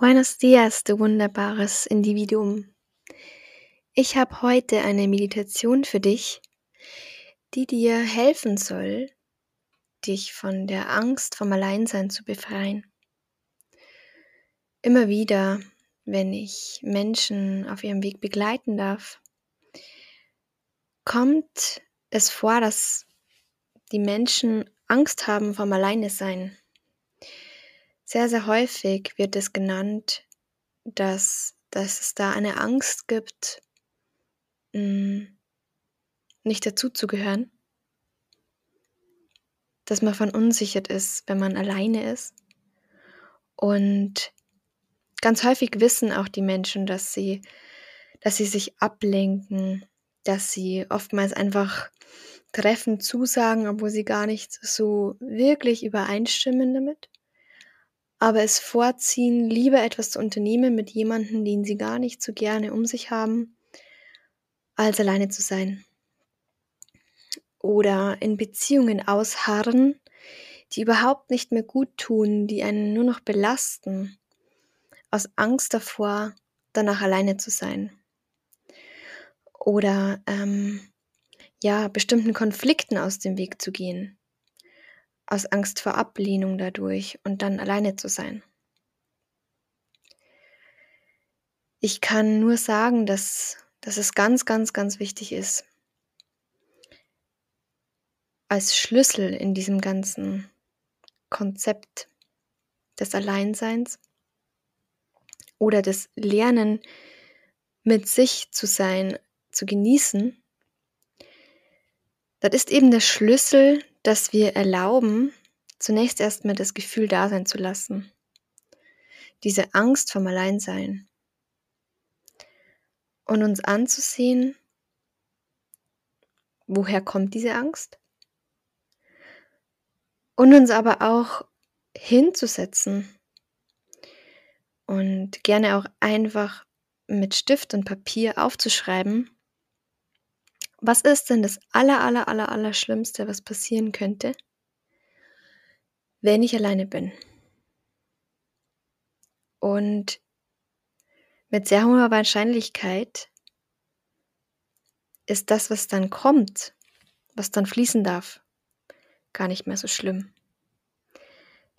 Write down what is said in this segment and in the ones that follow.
Buenos dias, du wunderbares Individuum. Ich habe heute eine Meditation für dich, die dir helfen soll, dich von der Angst vom Alleinsein zu befreien. Immer wieder, wenn ich Menschen auf ihrem Weg begleiten darf, kommt es vor, dass die Menschen Angst haben vom Alleinesein sehr, sehr häufig wird es genannt, dass, dass es da eine Angst gibt, mm, nicht dazuzugehören. Dass man verunsichert ist, wenn man alleine ist. Und ganz häufig wissen auch die Menschen, dass sie, dass sie sich ablenken, dass sie oftmals einfach Treffen zusagen, obwohl sie gar nicht so wirklich übereinstimmen damit aber es vorziehen, lieber etwas zu unternehmen mit jemandem, den sie gar nicht so gerne um sich haben, als alleine zu sein. Oder in Beziehungen ausharren, die überhaupt nicht mehr gut tun, die einen nur noch belasten, aus Angst davor, danach alleine zu sein. Oder ähm, ja, bestimmten Konflikten aus dem Weg zu gehen aus Angst vor Ablehnung dadurch und dann alleine zu sein. Ich kann nur sagen, dass, dass es ganz, ganz, ganz wichtig ist, als Schlüssel in diesem ganzen Konzept des Alleinseins oder des Lernen mit sich zu sein, zu genießen, das ist eben der Schlüssel dass wir erlauben, zunächst erstmal das Gefühl da sein zu lassen. Diese Angst vom Alleinsein. Und uns anzusehen, woher kommt diese Angst? Und uns aber auch hinzusetzen und gerne auch einfach mit Stift und Papier aufzuschreiben, was ist denn das aller, aller, aller, aller Schlimmste, was passieren könnte, wenn ich alleine bin? Und mit sehr hoher Wahrscheinlichkeit ist das, was dann kommt, was dann fließen darf, gar nicht mehr so schlimm.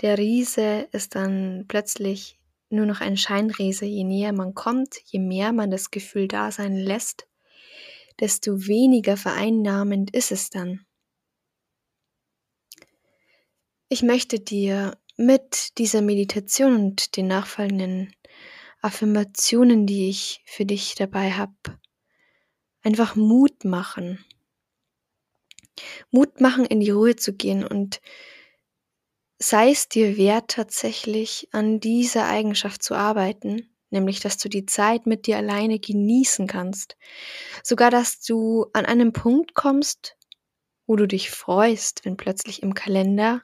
Der Riese ist dann plötzlich nur noch ein Scheinriese. Je näher man kommt, je mehr man das Gefühl da sein lässt, desto weniger vereinnahmend ist es dann. Ich möchte dir mit dieser Meditation und den nachfolgenden Affirmationen, die ich für dich dabei habe, einfach Mut machen. Mut machen, in die Ruhe zu gehen und sei es dir wert, tatsächlich an dieser Eigenschaft zu arbeiten, nämlich dass du die Zeit mit dir alleine genießen kannst. Sogar, dass du an einen Punkt kommst, wo du dich freust, wenn plötzlich im Kalender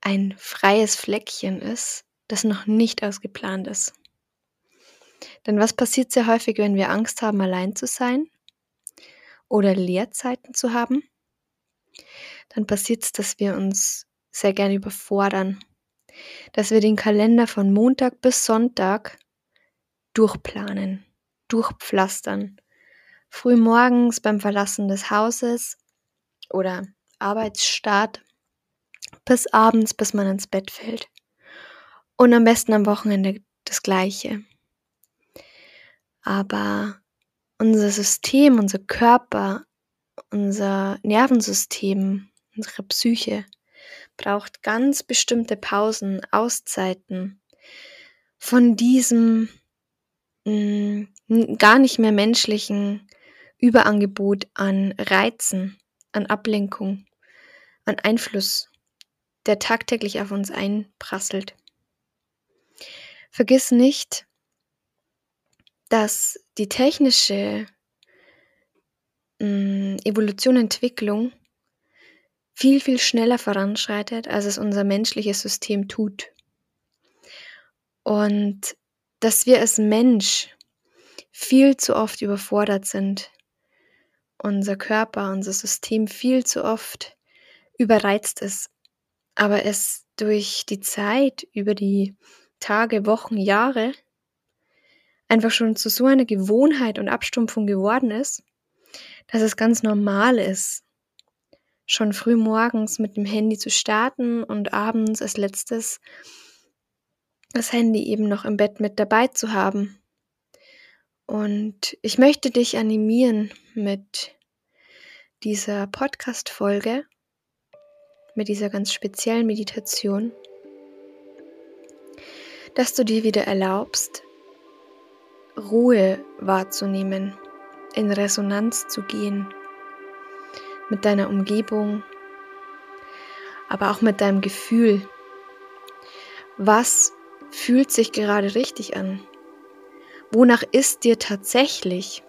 ein freies Fleckchen ist, das noch nicht ausgeplant ist. Denn was passiert sehr häufig, wenn wir Angst haben, allein zu sein oder Leerzeiten zu haben? Dann passiert es, dass wir uns sehr gerne überfordern dass wir den Kalender von Montag bis Sonntag durchplanen, durchpflastern. Früh morgens beim Verlassen des Hauses oder Arbeitsstart bis abends, bis man ins Bett fällt. Und am besten am Wochenende das gleiche. Aber unser System, unser Körper, unser Nervensystem, unsere Psyche braucht ganz bestimmte Pausen, Auszeiten von diesem mh, mm, gar nicht mehr menschlichen Überangebot an Reizen, an Ablenkung, an Einfluss, der tagtäglich auf uns einprasselt. Vergiss nicht, dass die technische mh, mm, Evolution, Entwicklung viel, viel schneller voranschreitet, als es unser menschliches System tut. Und dass wir als Mensch viel zu oft überfordert sind, unser Körper, unser System viel zu oft überreizt ist, aber es durch die Zeit, über die Tage, Wochen, Jahre einfach schon zu so einer Gewohnheit und Abstumpfung geworden ist, dass es ganz normal ist, schon früh morgens mit dem Handy zu starten und abends als letztes das Handy eben noch im Bett mit dabei zu haben. Und ich möchte dich animieren mit dieser Podcast-Folge, mit dieser ganz speziellen Meditation, dass du dir wieder erlaubst, Ruhe wahrzunehmen, in Resonanz zu gehen mit deiner Umgebung, aber auch mit deinem Gefühl. Was fühlt sich gerade richtig an? Wonach ist dir tatsächlich?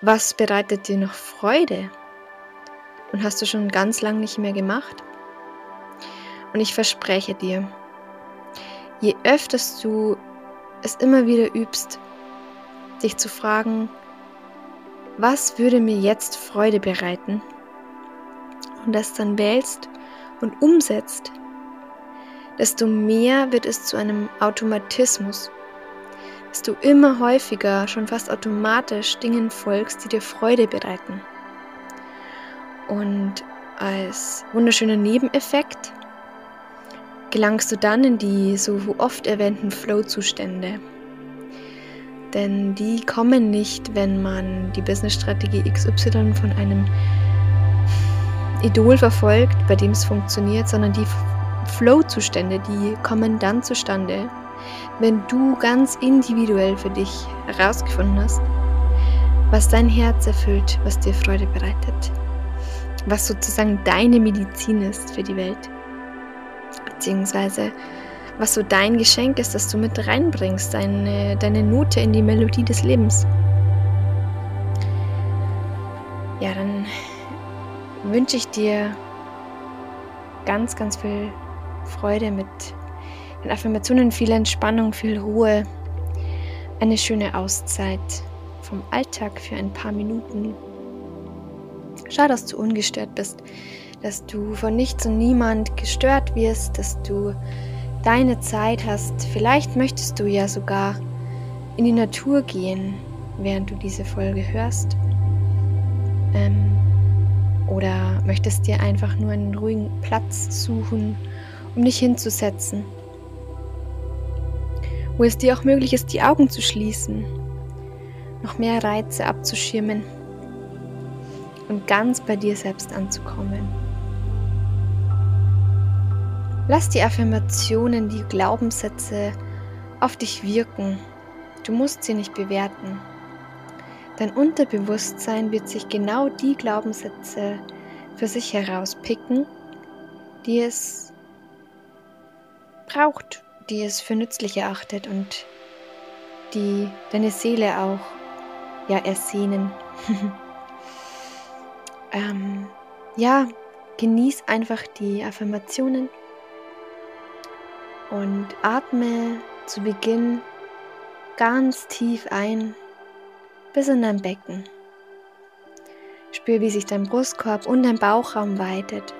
Was bereitet dir noch Freude? Und hast du schon ganz lang nicht mehr gemacht? Und ich verspreche dir, je öfters du es immer wieder übst, dich zu fragen, was würde mir jetzt Freude bereiten? Und das dann wählst und umsetzt, desto mehr wird es zu einem Automatismus, dass du immer häufiger, schon fast automatisch Dingen folgst, die dir Freude bereiten. Und als wunderschöner Nebeneffekt gelangst du dann in die so oft erwähnten Flow-Zustände. Denn die kommen nicht, wenn man die Business-Strategie XY von einem Idol verfolgt, bei dem es funktioniert, sondern die Flow-Zustände, die kommen dann zustande, wenn du ganz individuell für dich herausgefunden hast, was dein Herz erfüllt, was dir Freude bereitet, was sozusagen deine Medizin ist für die Welt, beziehungsweise was so dein Geschenk ist, das du mit reinbringst, deine, deine Note in die Melodie des Lebens. Ja, dann wünsche ich dir ganz, ganz viel Freude mit den Affirmationen, viel Entspannung, viel Ruhe, eine schöne Auszeit vom Alltag für ein paar Minuten. Schau, dass du ungestört bist, dass du von nichts und niemand gestört wirst, dass du deine Zeit hast. Vielleicht möchtest du ja sogar in die Natur gehen, während du diese Folge hörst. Ähm, oder möchtest dir einfach nur einen ruhigen Platz suchen, um dich hinzusetzen. Wo es dir auch möglich ist, die Augen zu schließen, noch mehr Reize abzuschirmen und ganz bei dir selbst anzukommen. Lass die Affirmationen, die Glaubenssätze auf dich wirken. Du musst sie nicht bewerten. Dein Unterbewusstsein wird sich genau die Glaubenssätze für sich herauspicken, die es braucht, die es für nützlich erachtet und die deine Seele auch ja ersehnen. ähm, ja, genieß einfach die Affirmationen und atme zu Beginn ganz tief ein bis in dein Becken. Spür, wie sich dein Brustkorb und dein Bauchraum weitet.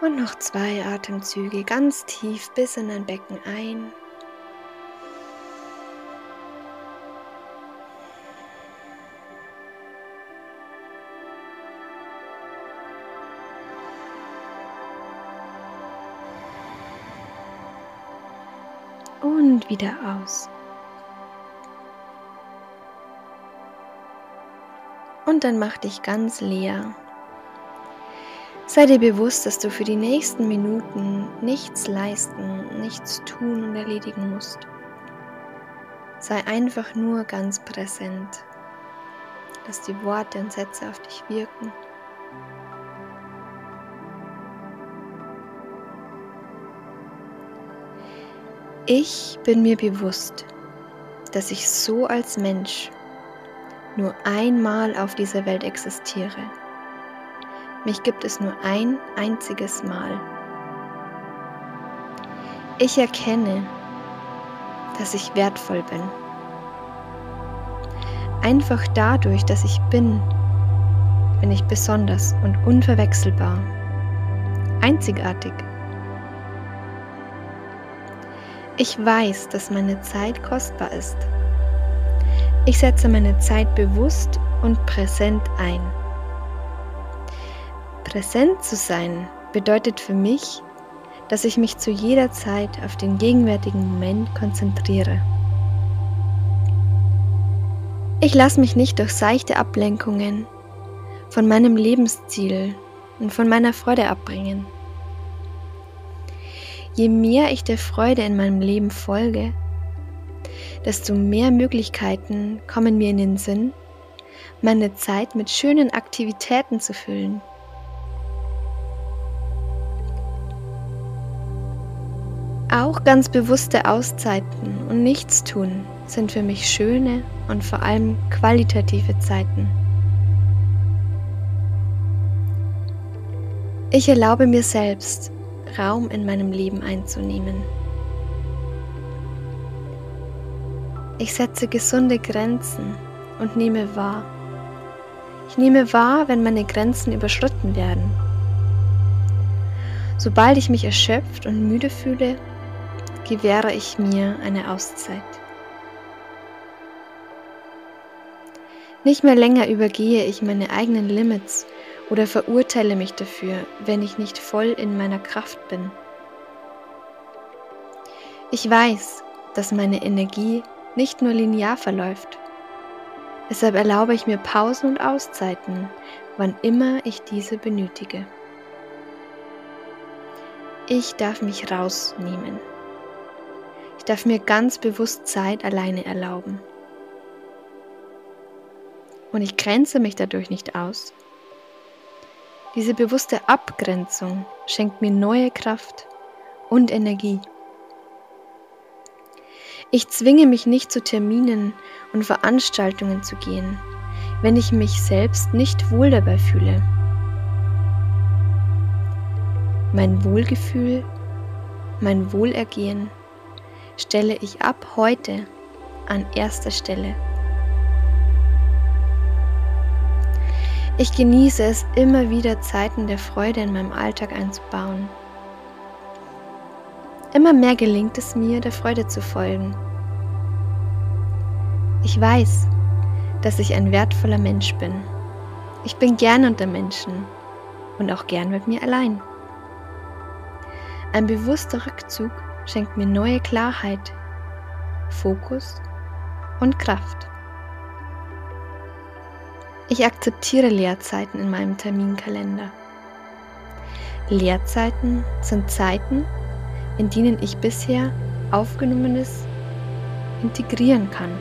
Und noch zwei Atemzüge ganz tief bis in dein Becken ein wieder aus. Und dann mach dich ganz leer. Sei dir bewusst, dass du für die nächsten Minuten nichts leisten, nichts tun und erledigen musst. Sei einfach nur ganz präsent. Lass die Worte und Sätze auf dich wirken. Ich bin mir bewusst, dass ich so als Mensch nur einmal auf dieser Welt existiere. Mich gibt es nur ein einziges Mal. Ich erkenne, dass ich wertvoll bin. Einfach dadurch, dass ich bin, bin ich besonders und unverwechselbar, einzigartig. Ich weiß, dass meine Zeit kostbar ist. Ich setze meine Zeit bewusst und präsent ein. Präsent zu sein bedeutet für mich, dass ich mich zu jeder Zeit auf den gegenwärtigen Moment konzentriere. Ich lasse mich nicht durch seichte Ablenkungen von meinem Lebensziel und von meiner Freude abbringen. Je mehr ich der Freude in meinem Leben folge, desto mehr Möglichkeiten kommen mir in den Sinn, meine Zeit mit schönen Aktivitäten zu füllen. Auch ganz bewusste Auszeiten und Nichtstun sind für mich schöne und vor allem qualitative Zeiten. Ich erlaube mir selbst, Raum in meinem Leben einzunehmen. Ich setze gesunde Grenzen und nehme wahr. Ich nehme wahr, wenn meine Grenzen überschritten werden. Sobald ich mich erschöpft und müde fühle, gewähre ich mir eine Auszeit. Nicht mehr länger übergehe ich meine eigenen Limits oder verurteile mich dafür, wenn ich nicht voll in meiner Kraft bin. Ich weiß, dass meine Energie nicht nur linear verläuft. Deshalb erlaube ich mir Pausen und Auszeiten, wann immer ich diese benötige. Ich darf mich rausnehmen. Ich darf mir ganz bewusst Zeit alleine erlauben. Und ich grenze mich dadurch nicht aus. Diese bewusste Abgrenzung schenkt mir neue Kraft und Energie. Ich zwinge mich nicht zu Terminen und Veranstaltungen zu gehen, wenn ich mich selbst nicht wohl dabei fühle. Mein Wohlgefühl, mein Wohlergehen stelle ich ab heute an erster Stelle. Ich genieße es immer wieder, Zeiten der Freude in meinem Alltag einzubauen. Immer mehr gelingt es mir, der Freude zu folgen. Ich weiß, dass ich ein wertvoller Mensch bin. Ich bin gern unter Menschen und auch gern mit mir allein. Ein bewusster Rückzug schenkt mir neue Klarheit, Fokus und Kraft. Ich akzeptiere Leerzeiten in meinem Terminkalender. Leerzeiten sind Zeiten, in denen ich bisher Aufgenommenes integrieren kann.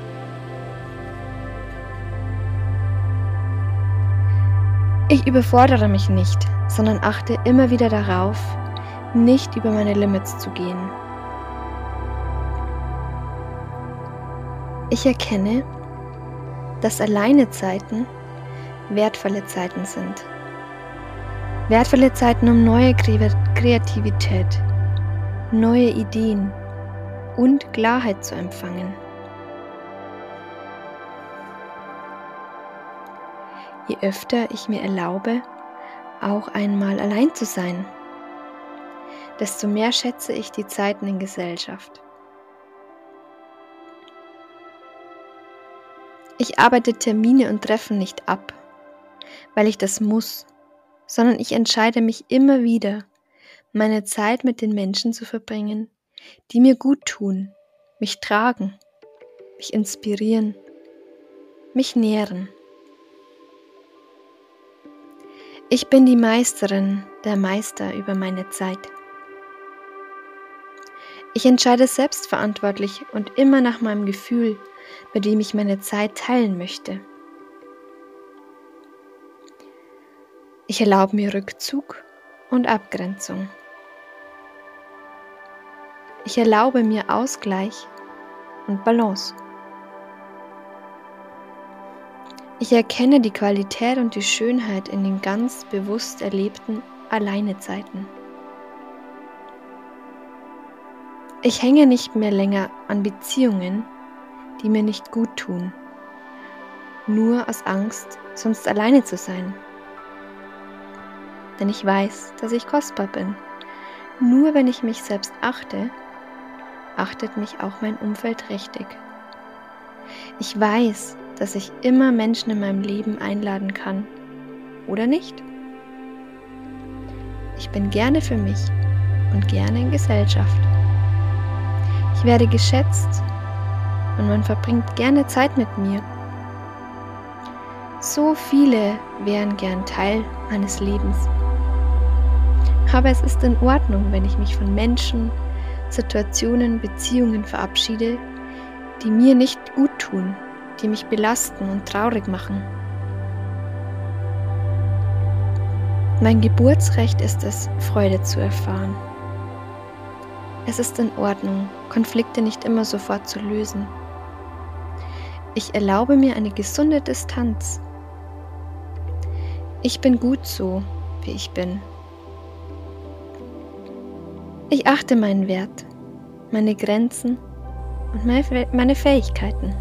Ich überfordere mich nicht, sondern achte immer wieder darauf, nicht über meine Limits zu gehen. Ich erkenne, dass alleine Zeiten wertvolle Zeiten sind. Wertvolle Zeiten, um neue Kreativität, neue Ideen und Klarheit zu empfangen. Je öfter ich mir erlaube, auch einmal allein zu sein, desto mehr schätze ich die Zeiten in Gesellschaft. Ich arbeite Termine und Treffen nicht ab, weil ich das muss, sondern ich entscheide mich immer wieder, meine Zeit mit den Menschen zu verbringen, die mir gut tun, mich tragen, mich inspirieren, mich nähren. Ich bin die Meisterin, der Meister über meine Zeit. Ich entscheide selbstverantwortlich und immer nach meinem Gefühl, mit dem ich meine Zeit teilen möchte. Ich erlaube mir Rückzug und Abgrenzung. Ich erlaube mir Ausgleich und Balance. Ich erkenne die Qualität und die Schönheit in den ganz bewusst erlebten Alleinezeiten. Ich hänge nicht mehr länger an Beziehungen, die mir nicht gut tun nur aus Angst, sonst alleine zu sein. Denn ich weiß, dass ich kostbar bin. Nur wenn ich mich selbst achte, achtet mich auch mein Umfeld richtig. Ich weiß, dass ich immer Menschen in meinem Leben einladen kann. Oder nicht? Ich bin gerne für mich und gerne in Gesellschaft. Ich werde geschätzt und man verbringt gerne Zeit mit mir. So viele wären gern Teil meines Lebens. Aber es ist in Ordnung, wenn ich mich von Menschen, Situationen, Beziehungen verabschiede, die mir nicht gut tun, die mich belasten und traurig machen. Mein Geburtsrecht ist es, Freude zu erfahren. Es ist in Ordnung, Konflikte nicht immer sofort zu lösen. Ich erlaube mir eine gesunde Distanz. Ich bin gut so, wie ich bin. Ich achte meinen Wert, meine Grenzen und meine Fähigkeiten.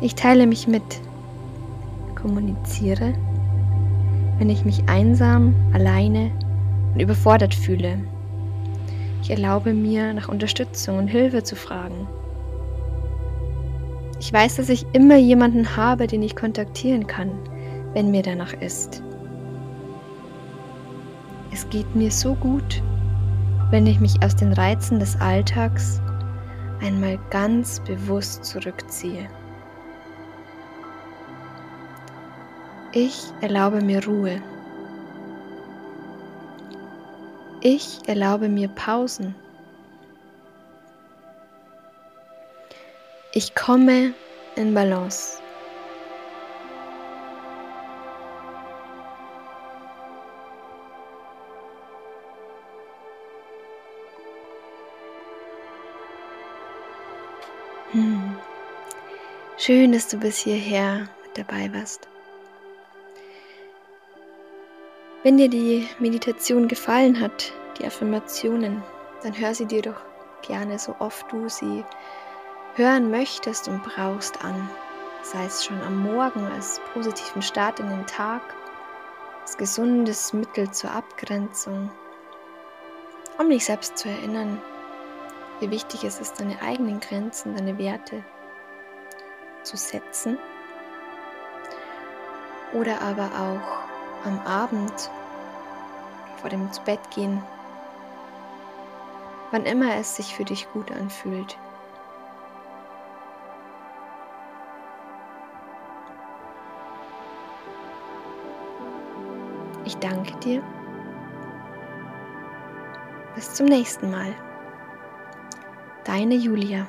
Ich teile mich mit, kommuniziere, wenn ich mich einsam, alleine und überfordert fühle. Ich erlaube mir, nach Unterstützung und Hilfe zu fragen. Ich weiß, dass ich immer jemanden habe, den ich kontaktieren kann, wenn mir danach ist. Es geht mir so gut, wenn ich mich aus den Reizen des Alltags einmal ganz bewusst zurückziehe. Ich erlaube mir Ruhe. Ich erlaube mir Pausen. Ich komme in Balance. Schön, dass du bis hierher dabei warst. Wenn dir die Meditation gefallen hat, die Affirmationen, dann hör sie dir doch gerne so oft du sie hören möchtest und brauchst an. Sei es schon am Morgen als positiven Start in den Tag, als gesundes Mittel zur Abgrenzung, um dich selbst zu erinnern, wie wichtig es ist, deine eigenen Grenzen, deine Werte zu setzen. Oder aber auch am Abend vor dem zu Bett gehen, wann immer es sich für dich gut anfühlt. Ich danke dir. Bis zum nächsten Mal. Deine Julia.